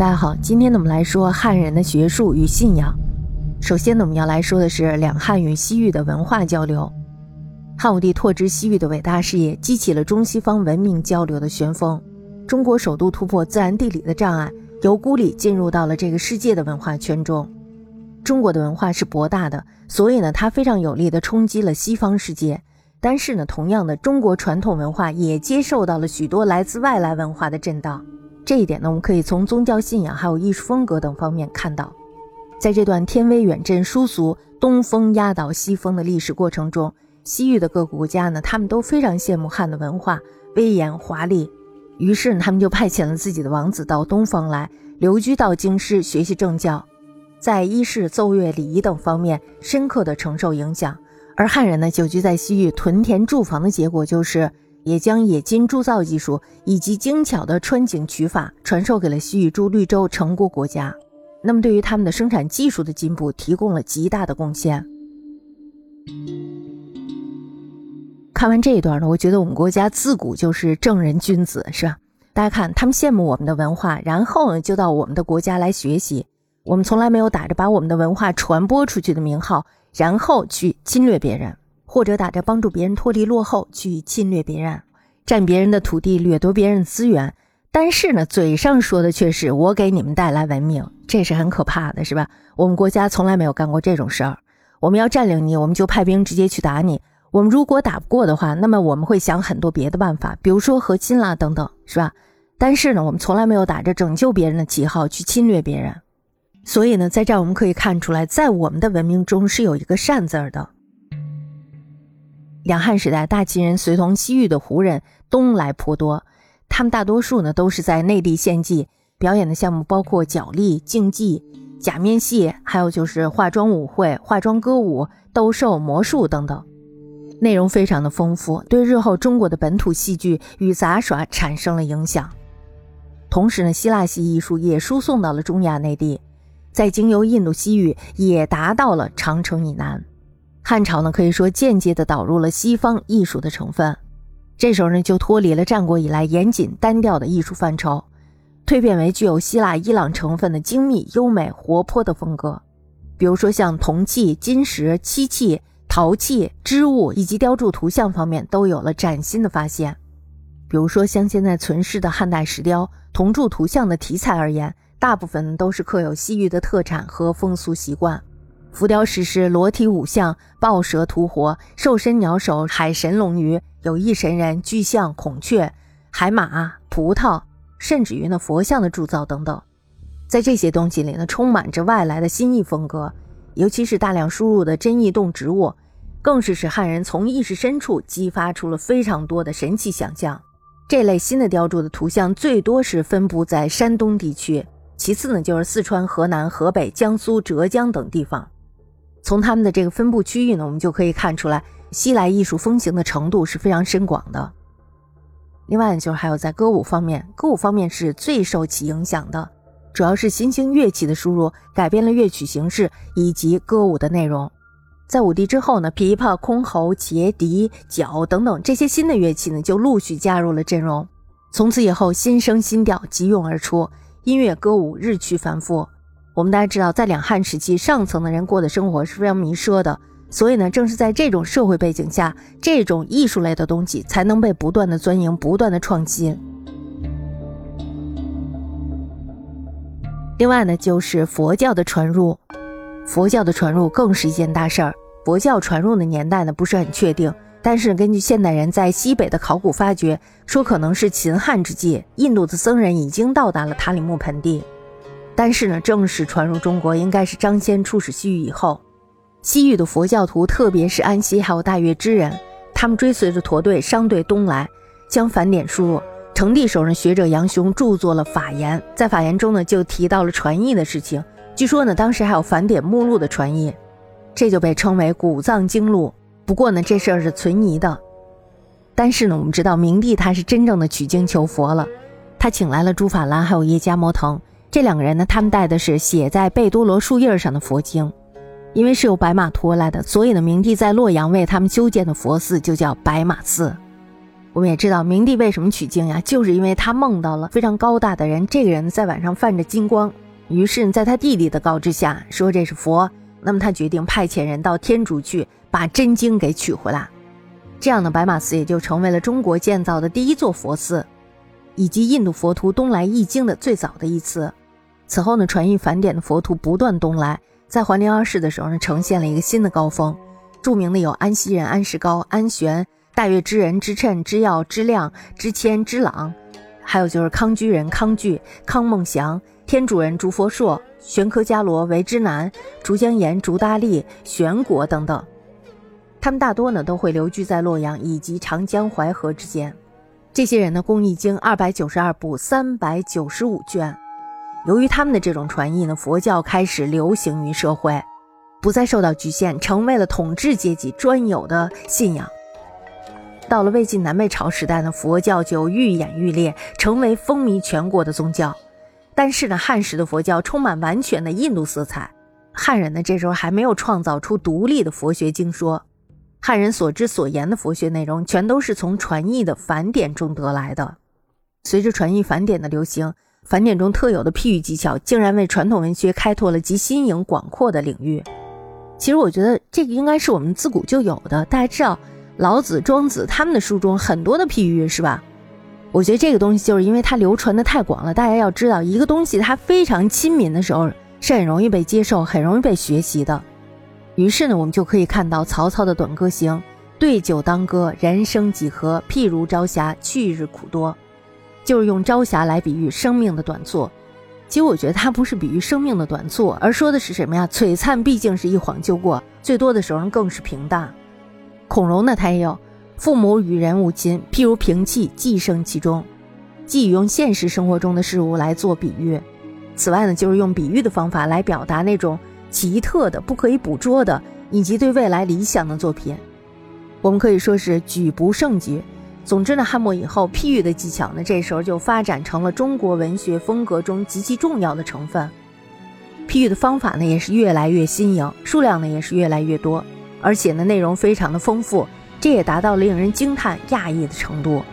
大家好，今天呢我们来说汉人的学术与信仰。首先呢我们要来说的是两汉与西域的文化交流。汉武帝拓殖西域的伟大事业，激起了中西方文明交流的旋风。中国首都突破自然地理的障碍，由孤立进入到了这个世界的文化圈中。中国的文化是博大的，所以呢它非常有力的冲击了西方世界。但是呢，同样的，中国传统文化也接受到了许多来自外来文化的震荡。这一点呢，我们可以从宗教信仰还有艺术风格等方面看到，在这段天威远震殊俗、东风压倒西风的历史过程中，西域的各个国家呢，他们都非常羡慕汉的文化威严华丽，于是呢，他们就派遣了自己的王子到东方来留居到京师学习政教，在衣饰、奏乐、礼仪等方面深刻的承受影响。而汉人呢，久居在西域屯田住房的结果就是。也将冶金铸造技术以及精巧的穿井取法传授给了西域诸绿洲成国国家，那么对于他们的生产技术的进步提供了极大的贡献。看完这一段呢，我觉得我们国家自古就是正人君子，是吧？大家看，他们羡慕我们的文化，然后呢就到我们的国家来学习。我们从来没有打着把我们的文化传播出去的名号，然后去侵略别人。或者打着帮助别人脱离落后去侵略别人、占别人的土地、掠夺别人资源，但是呢，嘴上说的却是我给你们带来文明，这是很可怕的，是吧？我们国家从来没有干过这种事儿。我们要占领你，我们就派兵直接去打你。我们如果打不过的话，那么我们会想很多别的办法，比如说和亲啦等等，是吧？但是呢，我们从来没有打着拯救别人的旗号去侵略别人。所以呢，在这儿我们可以看出来，在我们的文明中是有一个善字儿的。两汉时代，大秦人随同西域的胡人东来颇多，他们大多数呢都是在内地献祭，表演的项目包括角力、竞技、假面戏，还有就是化妆舞会、化妆歌舞、斗兽、魔术等等，内容非常的丰富，对日后中国的本土戏剧与杂耍产生了影响。同时呢，希腊系艺术也输送到了中亚内地，在经由印度西域也达到了长城以南。汉朝呢，可以说间接的导入了西方艺术的成分，这时候呢，就脱离了战国以来严谨单调的艺术范畴，蜕变为具有希腊、伊朗成分的精密、优美、活泼的风格。比如说像铜器、金石、漆器、陶器、织物以及雕铸图像方面，都有了崭新的发现。比如说像现在存世的汉代石雕、铜铸图像的题材而言，大部分都是刻有西域的特产和风俗习惯。浮雕石狮、裸体五象、豹蛇屠活、兽身鸟首、海神龙鱼、有翼神人、巨象、孔雀、海马、葡萄，甚至于那佛像的铸造等等，在这些东西里呢，充满着外来的新意风格，尤其是大量输入的真异动植物，更是使汉人从意识深处激发出了非常多的神奇想象。这类新的雕铸的图像最多是分布在山东地区，其次呢就是四川、河南、河北、江苏、浙江等地方。从他们的这个分布区域呢，我们就可以看出来，西来艺术风行的程度是非常深广的。另外就是还有在歌舞方面，歌舞方面是最受其影响的，主要是新兴乐器的输入，改变了乐曲形式以及歌舞的内容。在武帝之后呢，琵琶、箜篌、茄笛、角等等这些新的乐器呢，就陆续加入了阵容。从此以后，新声新调急涌而出，音乐歌舞日趋繁复。我们大家知道，在两汉时期，上层的人过的生活是非常弥奢的，所以呢，正是在这种社会背景下，这种艺术类的东西才能被不断的钻营、不断的创新。另外呢，就是佛教的传入，佛教的传入更是一件大事儿。佛教传入的年代呢，不是很确定，但是根据现代人在西北的考古发掘，说可能是秦汉之际，印度的僧人已经到达了塔里木盆地。但是呢，正式传入中国应该是张骞出使西域以后。西域的佛教徒，特别是安息还有大月之人，他们追随着驼队、商队东来，将梵典输入。成帝手上学者杨雄著作了《法言》，在《法言》中呢，就提到了传译的事情。据说呢，当时还有梵典目录的传译，这就被称为古藏经录。不过呢，这事儿是存疑的。但是呢，我们知道明帝他是真正的取经求佛了，他请来了竺法兰还有叶加摩腾。这两个人呢，他们带的是写在贝多罗树叶上的佛经，因为是由白马驮来的，所以呢，明帝在洛阳为他们修建的佛寺就叫白马寺。我们也知道明帝为什么取经呀，就是因为他梦到了非常高大的人，这个人在晚上泛着金光，于是在他弟弟的告知下说这是佛，那么他决定派遣人到天竺去把真经给取回来。这样的白马寺也就成为了中国建造的第一座佛寺，以及印度佛徒东来译经的最早的一次。此后呢，传译梵典的佛徒不断东来，在桓灵二世的时候呢，呈现了一个新的高峰。著名的有安西人安世高、安玄。大月之人之称之耀之亮之谦之朗，还有就是康居人康居康梦祥天主人竺佛硕玄科伽罗为之南竹江岩竹大利玄国等等，他们大多呢都会留居在洛阳以及长江淮河之间。这些人呢共译经二百九十二部三百九十五卷。由于他们的这种传译呢，佛教开始流行于社会，不再受到局限，成为了统治阶级专有的信仰。到了魏晋南北朝时代呢，佛教就愈演愈烈，成为风靡全国的宗教。但是呢，汉时的佛教充满完全的印度色彩。汉人呢，这时候还没有创造出独立的佛学经说，汉人所知所言的佛学内容，全都是从传译的梵典中得来的。随着传译梵典的流行，繁简中特有的譬喻技巧，竟然为传统文学开拓了极新颖广阔的领域。其实，我觉得这个应该是我们自古就有的。大家知道。老子、庄子他们的书中很多的譬喻，是吧？我觉得这个东西就是因为它流传的太广了。大家要知道，一个东西它非常亲民的时候，是很容易被接受、很容易被学习的。于是呢，我们就可以看到曹操的《短歌行》：“对酒当歌，人生几何？譬如朝霞，去日苦多。”就是用朝霞来比喻生命的短促。其实我觉得它不是比喻生命的短促，而说的是什么呀？璀璨毕竟是一晃就过，最多的时候更是平淡。孔融呢，他也有父母与人无亲，譬如平气，寄生其中，既用现实生活中的事物来做比喻。此外呢，就是用比喻的方法来表达那种奇特的、不可以捕捉的，以及对未来理想的作品。我们可以说是举不胜举。总之呢，汉末以后，譬喻的技巧呢，这时候就发展成了中国文学风格中极其重要的成分。譬喻的方法呢，也是越来越新颖，数量呢，也是越来越多。而且呢，内容非常的丰富，这也达到了令人惊叹、讶异的程度。